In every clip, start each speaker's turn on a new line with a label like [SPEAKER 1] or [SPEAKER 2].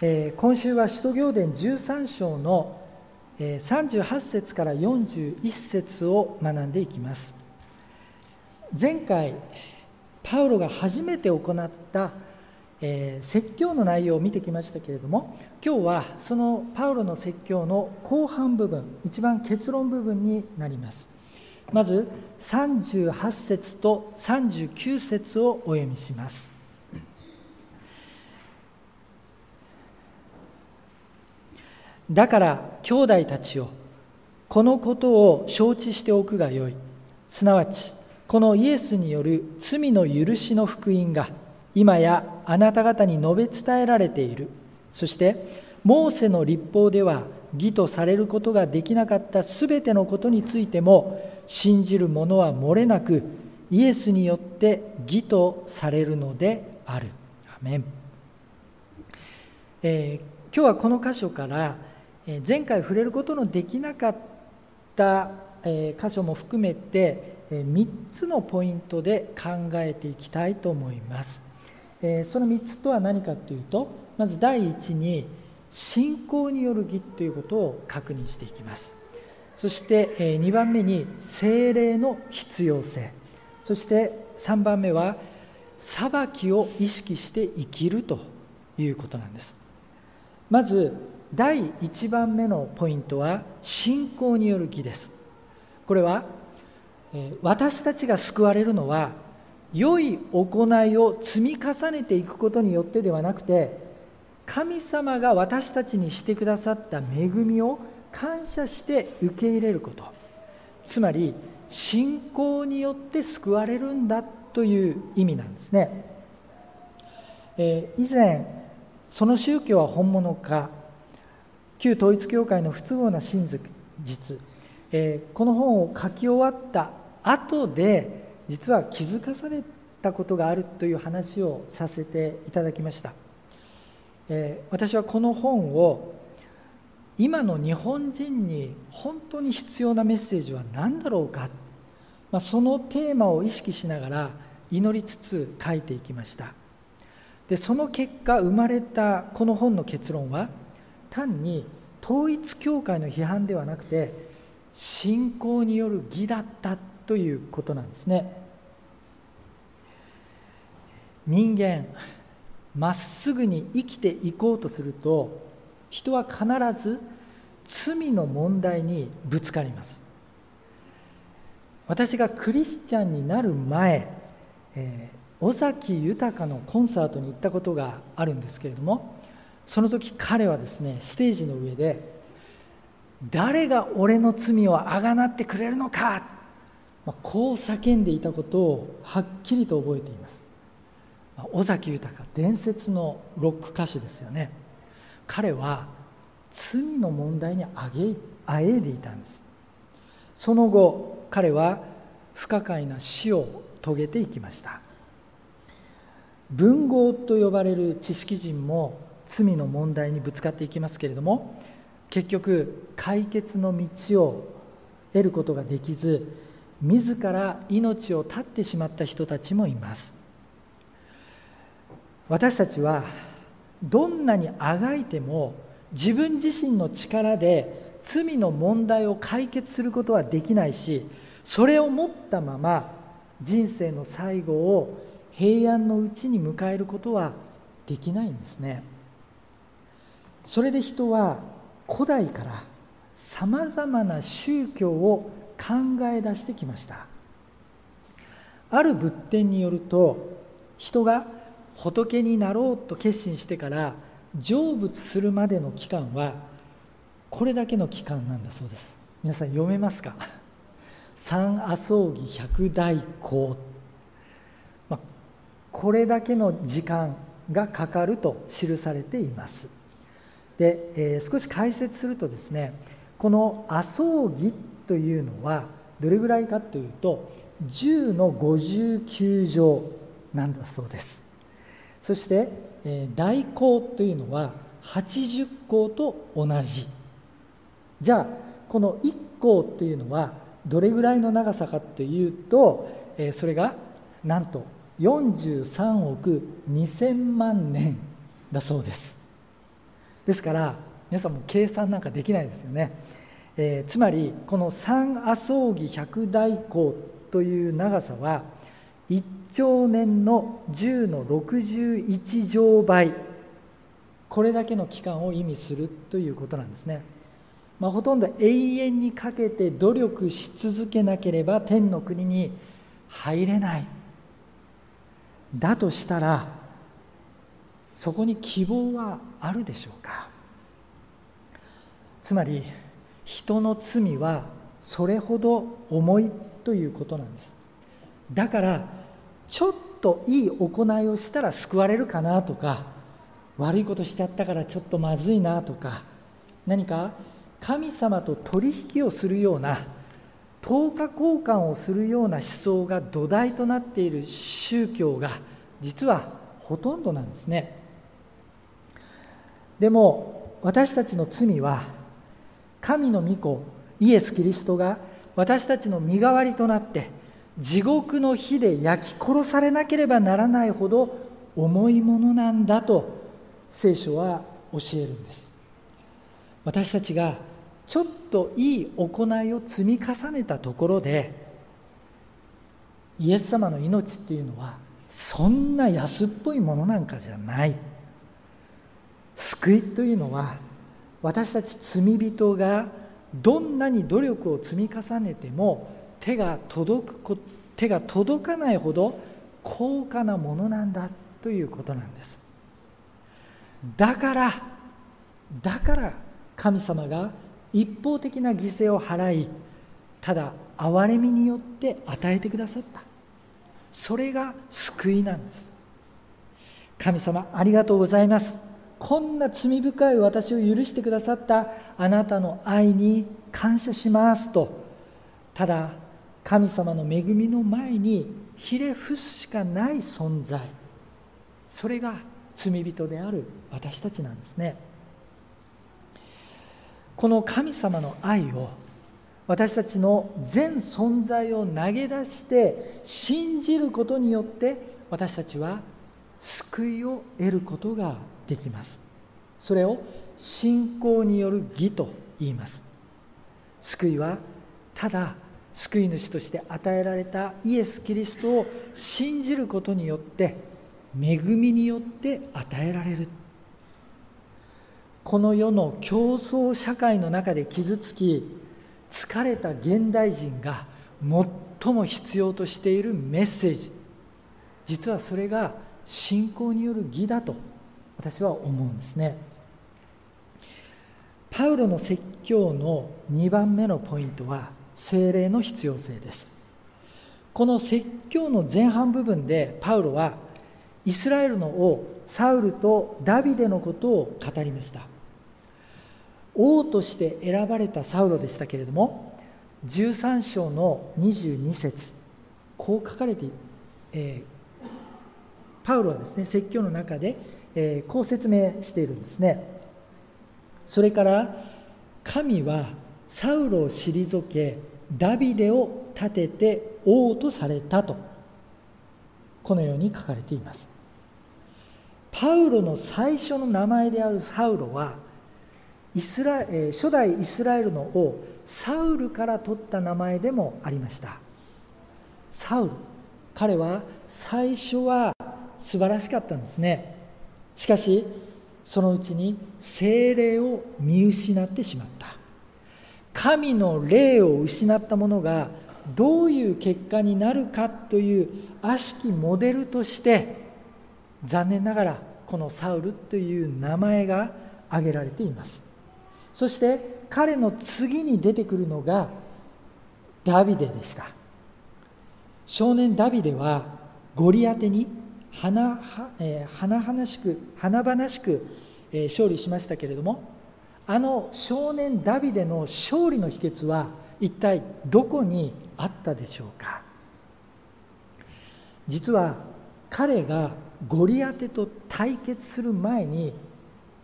[SPEAKER 1] えー、今週は使徒行伝13章の38節から41節を学んでいきます。前回パウロが初めて行ったえー、説教の内容を見てきましたけれども今日はそのパウロの説教の後半部分一番結論部分になります。まず38節と39節をお読みします。だから兄弟たちよこのことを承知しておくがよい。すなわちこのイエスによる罪の許しの福音が今やあなた方に述べ伝えられている。そしてモーセの立法では義とされることができなかったすべてのことについても信じる者は漏れなくイエスによって義とされるのである。アメン。えー、今日はこの箇所から、前回触れることのできなかった、箇所も含めて、3つのポイントで考えていきたいと思います。その3つとは何かというとまず第一に信仰による義ということを確認していきます。そして2番目に精霊の必要性。そして3番目は裁きを意識して生きるということなんです。まず第1番目のポイントは信仰による義です。これは私たちが救われるのは良い行いを積み重ねていくことによってではなくて神様が私たちにしてくださった恵みを感謝して受け入れること。つまり信仰によって救われるんだという意味なんですね、えー、以前その宗教は本物か旧統一教会の不都合な真実、えー、この本を書き終わった後で実は気づかされたことがあるという話をさせていただきました、えー、私はこの本を今の日本人に本当に必要なメッセージは何だろうか、まあ、そのテーマを意識しながら祈りつつ書いていきました。でその結果生まれたこの本の結論は単に統一教会の批判ではなくて信仰による義だったということなんですね。人間まっすぐに生きていこうとすると人は必ず罪の問題にぶつかります。私がクリスチャンになる前、えー、尾崎豊のコンサートに行ったことがあるんですけれどもその時彼はですねステージの上で誰が俺の罪をあがなってくれるのかまあ、こう叫んでいたことをはっきりと覚えています、まあ、尾崎豊伝説のロック歌手ですよね。彼は罪の問題にあげあえいでいたんです。その後彼は不可解な死を遂げていきました。文豪と呼ばれる知識人も罪の問題にぶつかっていきますけれども結局解決の道を得ることができず自ら命を絶ってしまった人たちもいます。私たちはどんなにあがいても自分自身の力で罪の問題を解決することはできないしそれを持ったまま人生の最後を平安のうちに迎えることはできないんですね。それで人は古代からさまざまな宗教を考え出してきました。ある仏典によると人が仏になろうと決心してから成仏するまでの期間はこれだけの期間なんだそうです。皆さん読めますか？三阿葬儀百代行、まあ、これだけの時間がかかると記されています。で、えー、少し解説するとですねこの阿葬儀というのはどれぐらいかというと10の59乗なんだそうです。そして、えー、大項というのは80項と同じ。じゃあこの1項というのはどれぐらいの長さかというと、えー、それがなんと43億2000万年だそうです。ですから皆さんも計算なんかできないですよね、えー、つまりこの三阿葬儀百大項という長さは1兆年の10の61乗倍。これだけの期間を意味するということなんですね、まあ、ほとんど永遠にかけて努力し続けなければ天の国に入れない。だとしたらそこに希望はあるでしょうか？つまり人の罪はそれほど重いということなんです。だからちょっといい行いをしたら救われるかなとか悪いことしちゃったからちょっとまずいなとか何か神様と取引をするような等価交換をするような思想が土台となっている宗教が実はほとんどなんですね。でも私たちの罪は神の御子イエス・キリストが私たちの身代わりとなって地獄の火で焼き殺されなければならないほど重いものなんだと聖書は教えるんです。私たちがちょっといい行いを積み重ねたところでイエス様の命っていうのはそんな安っぽいものなんかじゃない。救いというのは私たち罪人がどんなに努力を積み重ねても手が届く手が届かないほど高価なものなんだということなんです。だからだから神様が一方的な犠牲を払いただ憐れみによって与えてくださった。それが救いなんです。神様ありがとうございます。こんな罪深い私を許してくださったあなたの愛に感謝しますとただ神様の恵みの前にひれ伏すしかない存在それが罪人である私たちなんですね。この神様の愛を私たちの全存在を投げ出して信じることによって私たちは救いを得ることができます。それを信仰による義と言います。救いはただ救い主として与えられたイエス・キリストを信じることによって恵みによって与えられる。この世の競争社会の中で傷つき疲れた現代人が最も必要としているメッセージ。実はそれが信仰による義だと私は思うんですね。パウロの説教の2番目のポイントは精霊の必要性です。この説教の前半部分でパウロはイスラエルの王サウルとダビデのことを語りました。王として選ばれたサウロでしたけれども13章の22節こう書かれて、えー、パウロはですね説教の中で、え、こう説明しているんですね。それから神はサウロを退けダビデを立てて王とされたとこのように書かれています。パウロの最初の名前であるサウロはイスラ初代イスラエルの王サウルから取った名前でもありました。サウル彼は最初は素晴らしかったんですね。しかしそのうちに精霊を見失ってしまった。神の霊を失った者がどういう結果になるかという悪しきモデルとして残念ながらこのサウルという名前が挙げられています。そして彼の次に出てくるのがダビデでした。少年ダビデはゴリアテに華々しく華々しくえ勝利しましたけれどもあの少年ダビデの勝利の秘訣は一体どこにあったでしょうか？実は彼がゴリアテと対決する前に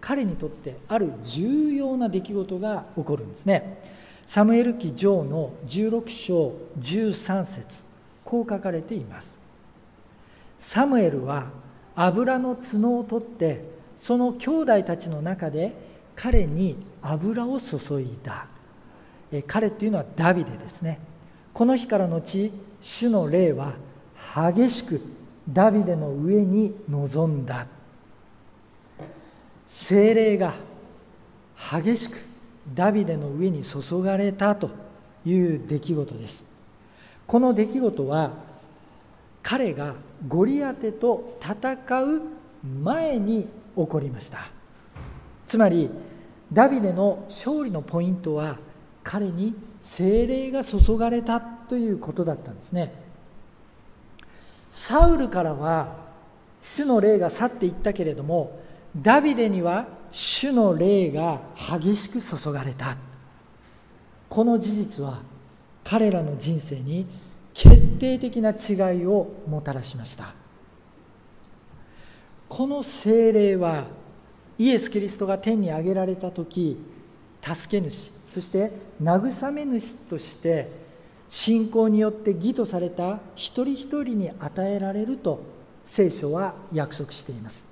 [SPEAKER 1] 彼にとってある重要な出来事が起こるんですね。サムエル記上の16章13節こう書かれています。サムエルは油の角を取ってその兄弟たちの中で彼に油を注いだ。彼っていうのはダビデですね。この日からのち主の霊は激しくダビデの上に臨んだ。精霊が激しくダビデの上に注がれたという出来事です。この出来事は彼がゴリアテと戦う前に起こりました。つまりダビデの勝利のポイントは彼に精霊が注がれたということだったんですね。サウルからは主の霊が去っていったけれどもダビデには主の霊が激しく注がれた。この事実は彼らの人生に決定的な違いをもたらしました。この精霊はイエス・キリストが天に上げられた時助け主そして慰め主として信仰によって義とされた一人一人に与えられると聖書は約束しています。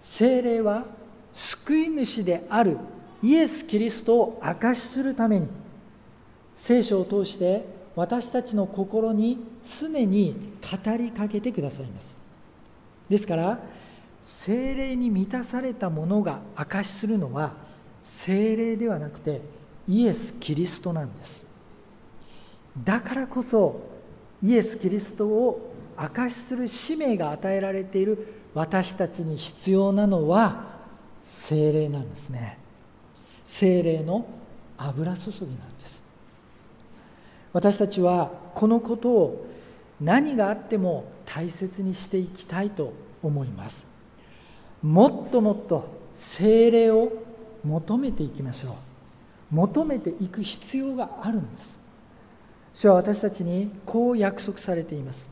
[SPEAKER 1] 精霊は救い主であるイエス・キリストを証しするために聖書を通して私たちの心に常に語りかけてくださいます。ですから精霊に満たされたものが証しするのは精霊ではなくてイエス・キリストなんです。だからこそイエス・キリストを証しする使命が与えられている私たちに必要なのは精霊なんですね。精霊の油注ぎなんです。私たちはこのことを何があっても大切にしていきたいと思います。もっともっと精霊を求めていきましょう。求めていく必要があるんです。主は私たちにこう約束されています、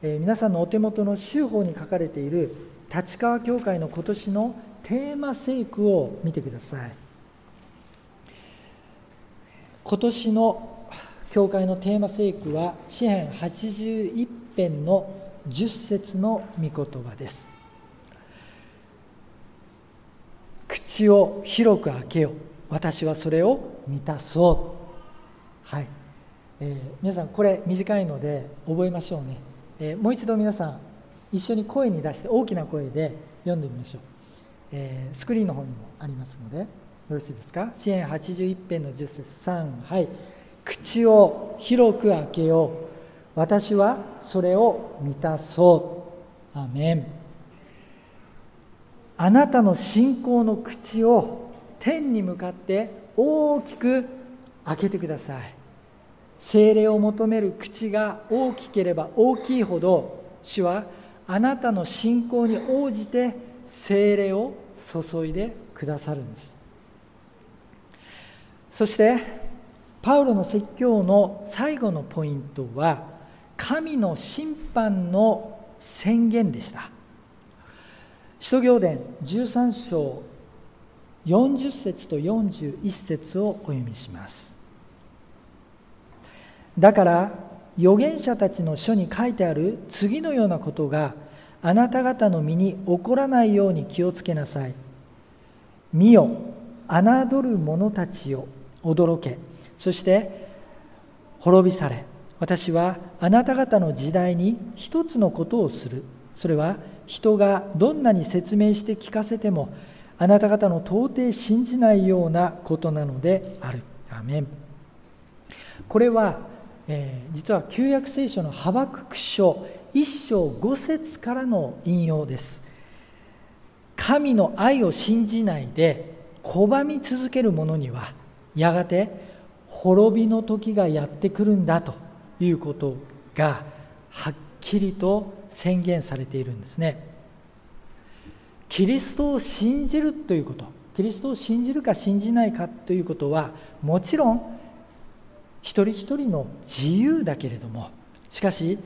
[SPEAKER 1] えー、皆さんのお手元の州法に書かれている立川教会の今年のテーマ聖句を見てください。今年の教会のテーマ聖句は詩編81編の10節の御言葉です。口を広く開けよ私はそれを満たそう。はい、えー、皆さんこれ短いので覚えましょうね、えー、もう一度皆さん一緒に声に出して大きな声で読んでみましょう、えー、スクリーンの方にもありますのでよろしいですか？支援81編の10節。3はい。口を広く開けよう。私はそれを満たそう。アメン。あなたの信仰の口を天に向かって大きく開けてください。精霊を求める口が大きければ大きいほど主はあなたの信仰に応じて精霊を注いでくださるんです。そしてパウロの説教の最後のポイントは神の審判の宣言でした。使徒行伝13章40節と41節をお読みします。だから預言者たちの書に書いてある次のようなことがあなた方の身に起こらないように気をつけなさい。見よ侮る者たちよ驚け。そして滅びされ私はあなた方の時代に一つのことをするそれは人がどんなに説明して聞かせてもあなた方の到底信じないようなことなのである。アメンこれは、えー、実は旧約聖書のハバクク書1章5節からの引用です。神の愛を信じないで拒み続ける者にはやがて滅びの時がやってくるんだということがはっきりと宣言されているんですね。キリストを信じるということ。キリストを信じるか信じないかということはもちろん一人一人の自由だけれども。しかし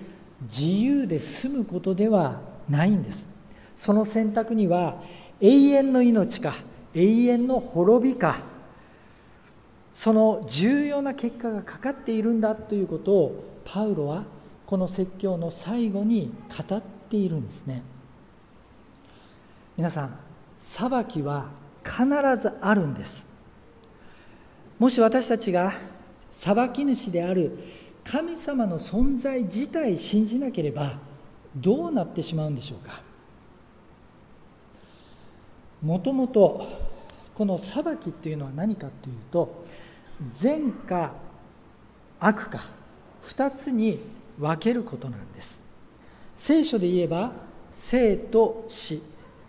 [SPEAKER 1] 自由で済むことではないんです。その選択には永遠の命か永遠の滅びかその重要な結果がかかっているんだということをパウロはこの説教の最後に語っているんですね。皆さん裁きは必ずあるんです。もし私たちが裁き主である神様の存在自体信じなければどうなってしまうんでしょうか。もともとこの裁きっていうのは何かというと善か悪か2つに分けることなんです。聖書で言えば生と死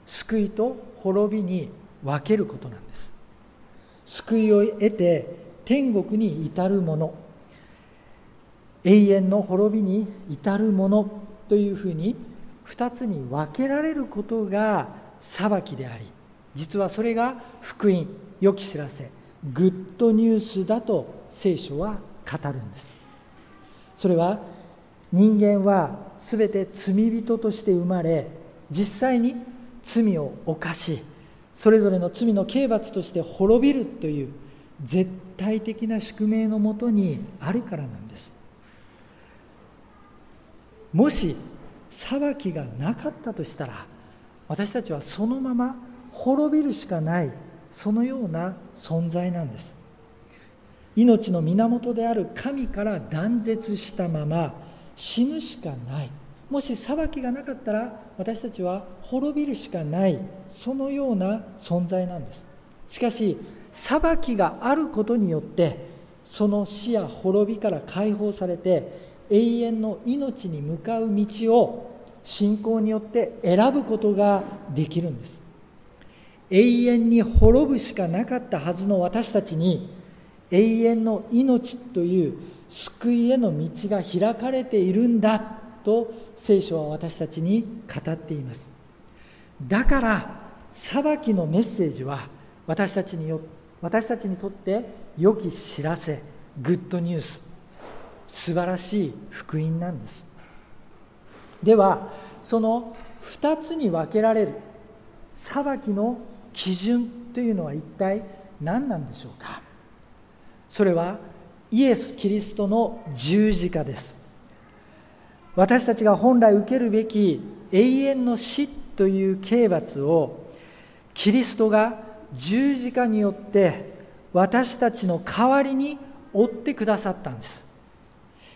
[SPEAKER 1] 救いと滅びに分けることなんです。救いを得て天国に至るもの永遠の滅びに至るものというふうに2つに分けられることが裁きであり実はそれが福音良き知らせ。グッドニュースだと聖書は語るんです。それは人間は全て罪人として生まれ実際に罪を犯しそれぞれの罪の刑罰として滅びるという絶対的な宿命のもとにあるからなんです。もし裁きがなかったとしたら私たちはそのまま滅びるしかない。そのような存在なんです。命の源である神から断絶したまま死ぬしかない。もし裁きがなかったら私たちは滅びるしかない。そのような存在なんです。しかし裁きがあることによってその死や滅びから解放されて永遠の命に向かう道を信仰によって選ぶことができるんです。永遠に滅ぶしかなかったはずの私たちに永遠の命という救いへの道が開かれているんだと聖書は私たちに語っています。だから裁きのメッセージは私たちによ私たちにとって良き知らせグッドニュース素晴らしい福音なんです。ではその2つに分けられる裁きの基準というのは一体何なんでしょうか？それはイエス・キリストの十字架です。私たちが本来受けるべき永遠の死という刑罰をキリストが十字架によって私たちの代わりに負ってくださったんです。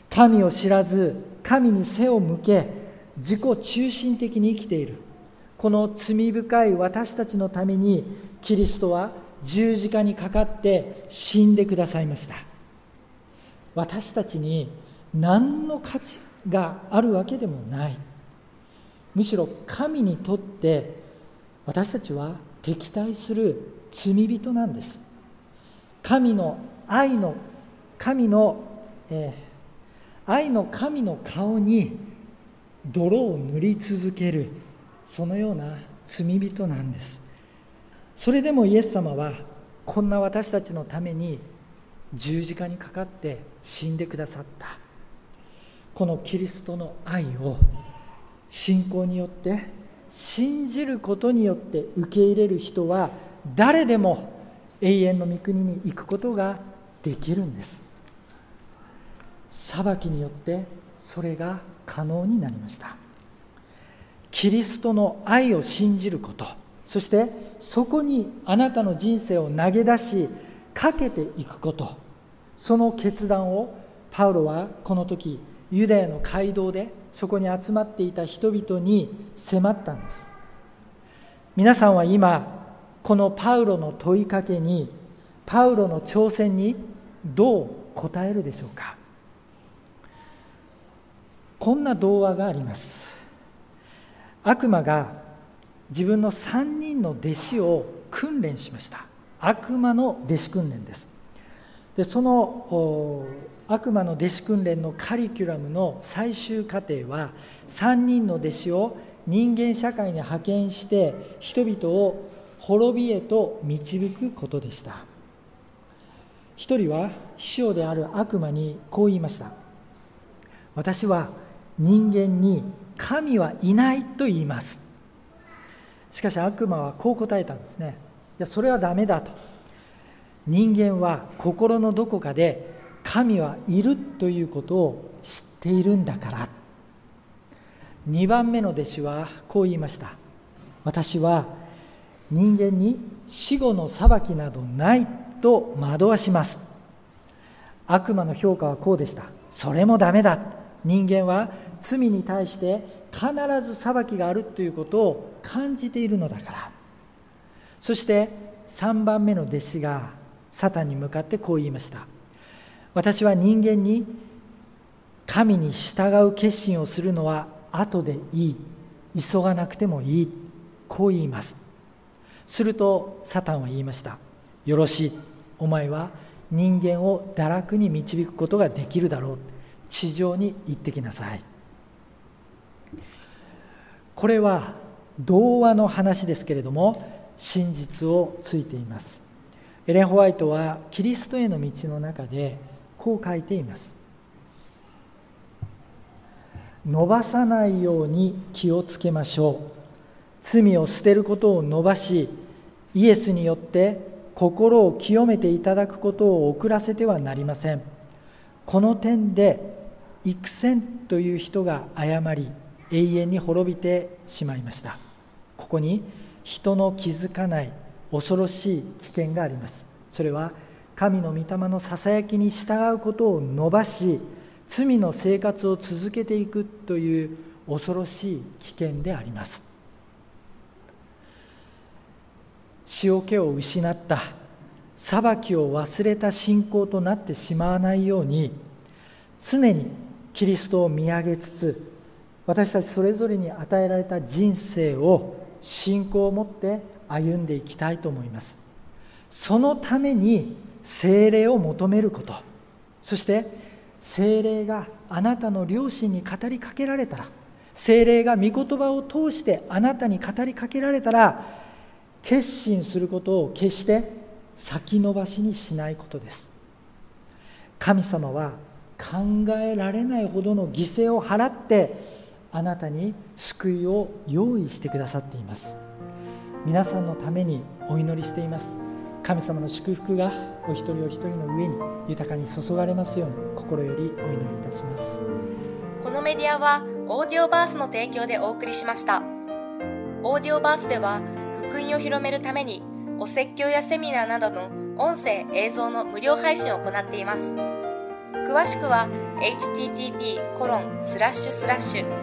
[SPEAKER 1] 神を知らず神に背を向け自己中心的に生きている。この罪深い私たちのためにキリストは十字架にかかって死んでくださいました。私たちに何の価値があるわけでもない。むしろ神にとって私たちは敵対する罪人なんです。神の愛の神の、えー、愛の神の顔に泥を塗り続ける。そのような罪人なんです。それでもイエス様はこんな私たちのために十字架にかかって死んでくださった。このキリストの愛を信仰によって信じることによって受け入れる人は誰でも永遠の御国に行くことができるんです。裁きによってそれが可能になりました。キリストの愛を信じること。そしてそこにあなたの人生を投げ出しかけていくこと。その決断をパウロはこの時ユダヤの街道でそこに集まっていた人々に迫ったんです。皆さんは今このパウロの問いかけにパウロの挑戦にどう答えるでしょうか。こんな童話があります。悪魔が自分の3人の弟子を訓練しました。悪魔の弟子訓練です。でその悪魔の弟子訓練のカリキュラムの最終過程は3人の弟子を人間社会に派遣して人々を滅びへと導くことでした。一人は師匠である悪魔にこう言いました。私は人間に神はいないと言います。しかし悪魔はこう答えたんですね。いやそれはダメだと。人間は心のどこかで神はいるということを知っているんだから。2番目の弟子はこう言いました。私は人間に死後の裁きなどないと惑わします。悪魔の評価はこうでした。それもダメだ。人間は罪に対して必ず裁きがあるということを感じているのだから。そして3番目の弟子がサタンに向かってこう言いました。私は人間に神に従う決心をするのは後でいい。急がなくてもいい。こう言います。するとサタンは言いました。よろしい。お前は人間を堕落に導くことができるだろう。地上に行ってきなさい。これは童話の話ですけれども真実をついています。エレン・ホワイトはキリストへの道の中でこう書いています。伸ばさないように気をつけましょう。罪を捨てることを伸ばしイエスによって心を清めていただくことを遅らせてはなりません。この点で幾千という人が誤り永遠に滅びてしまいました。ここに人の気づかない恐ろしい危険があります。それは神の御霊のささやきに従うことを伸ばし罪の生活を続けていくという恐ろしい危険であります。塩気を失った裁きを忘れた信仰となってしまわないように常にキリストを見上げつつ私たちそれぞれに与えられた人生を信仰を持って歩んでいきたいと思います。そのために精霊を求めること。そして精霊があなたの両親に語りかけられたら精霊が御言葉を通してあなたに語りかけられたら決心することを決して先延ばしにしないことです。神様は考えられないほどの犠牲を払ってあなたに救いを用意してくださっています。皆さんのためにお祈りしています。神様の祝福がお一人お一人の上に豊かに注がれますように心よりお祈りいたします。
[SPEAKER 2] このメディアはオーディオバースの提供でお送りしました。オーディオバースでは福音を広めるためにお説教やセミナーなどの音声映像の無料配信を行っています。詳しくは http コロンスラッシュスラッシュ